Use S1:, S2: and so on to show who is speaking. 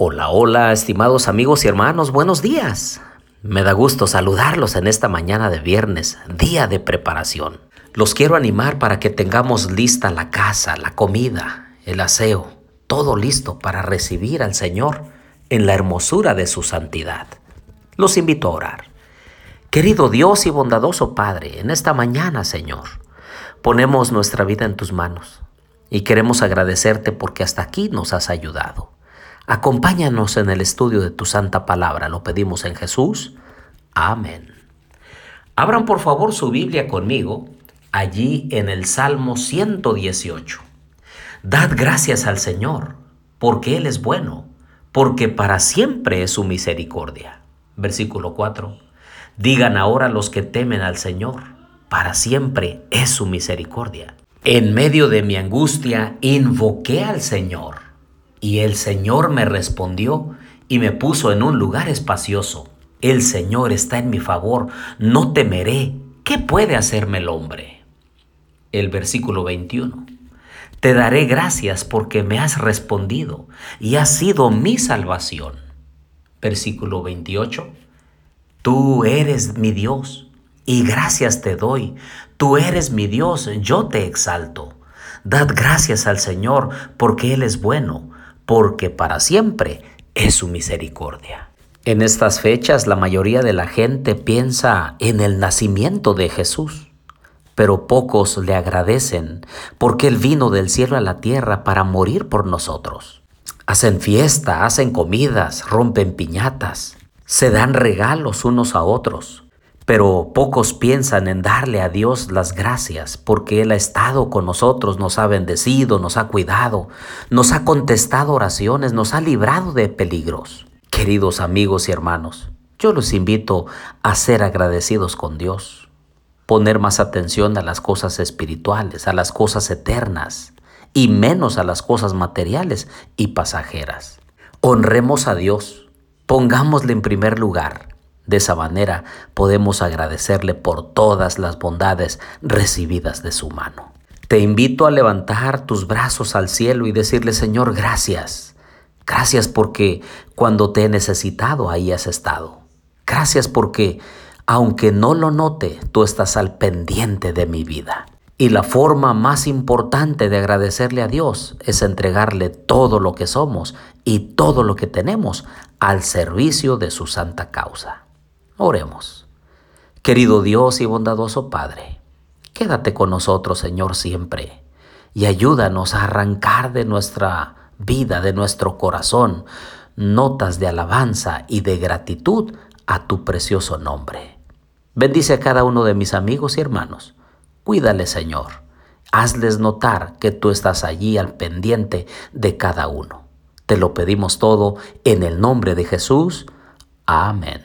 S1: Hola, hola, estimados amigos y hermanos, buenos días. Me da gusto saludarlos en esta mañana de viernes, día de preparación. Los quiero animar para que tengamos lista la casa, la comida, el aseo, todo listo para recibir al Señor en la hermosura de su santidad. Los invito a orar. Querido Dios y bondadoso Padre, en esta mañana, Señor, ponemos nuestra vida en tus manos y queremos agradecerte porque hasta aquí nos has ayudado. Acompáñanos en el estudio de tu santa palabra, lo pedimos en Jesús. Amén. Abran por favor su Biblia conmigo allí en el Salmo 118. Dad gracias al Señor, porque Él es bueno, porque para siempre es su misericordia. Versículo 4. Digan ahora los que temen al Señor, para siempre es su misericordia. En medio de mi angustia invoqué al Señor y el Señor me respondió y me puso en un lugar espacioso. El Señor está en mi favor, no temeré. ¿Qué puede hacerme el hombre? El versículo 21. Te daré gracias porque me has respondido y has sido mi salvación. Versículo 28. Tú eres mi Dios y gracias te doy. Tú eres mi Dios, yo te exalto. Dad gracias al Señor porque Él es bueno porque para siempre es su misericordia. En estas fechas la mayoría de la gente piensa en el nacimiento de Jesús, pero pocos le agradecen porque Él vino del cielo a la tierra para morir por nosotros. Hacen fiesta, hacen comidas, rompen piñatas, se dan regalos unos a otros, pero pocos piensan en darle a Dios las gracias porque Él ha estado con nosotros, nos ha bendecido, nos ha cuidado, nos ha contestado oraciones, nos ha librado de peligros. Queridos amigos y hermanos, yo los invito a ser agradecidos con Dios, poner más atención a las cosas espirituales, a las cosas eternas y menos a las cosas materiales y pasajeras. Honremos a Dios, pongámosle en primer lugar de esa manera podemos agradecerle por todas las bondades recibidas de su mano. Te invito a levantar tus brazos al cielo y decirle, Señor, gracias. Gracias porque cuando te he necesitado, ahí has estado. Gracias porque, aunque no lo note, tú estás al pendiente de mi vida. Y la forma más importante de agradecerle a Dios es entregarle todo lo que somos y todo lo que tenemos al servicio de su santa causa. Oremos. Querido Dios y bondadoso Padre, quédate con nosotros, Señor, siempre, y ayúdanos a arrancar de nuestra vida, de nuestro corazón, notas de alabanza y de gratitud a tu precioso nombre. Bendice a cada uno de mis amigos y hermanos. Cuídale, Señor. Hazles notar que tú estás allí al pendiente de cada uno. Te lo pedimos todo en el nombre de Jesús. Amén.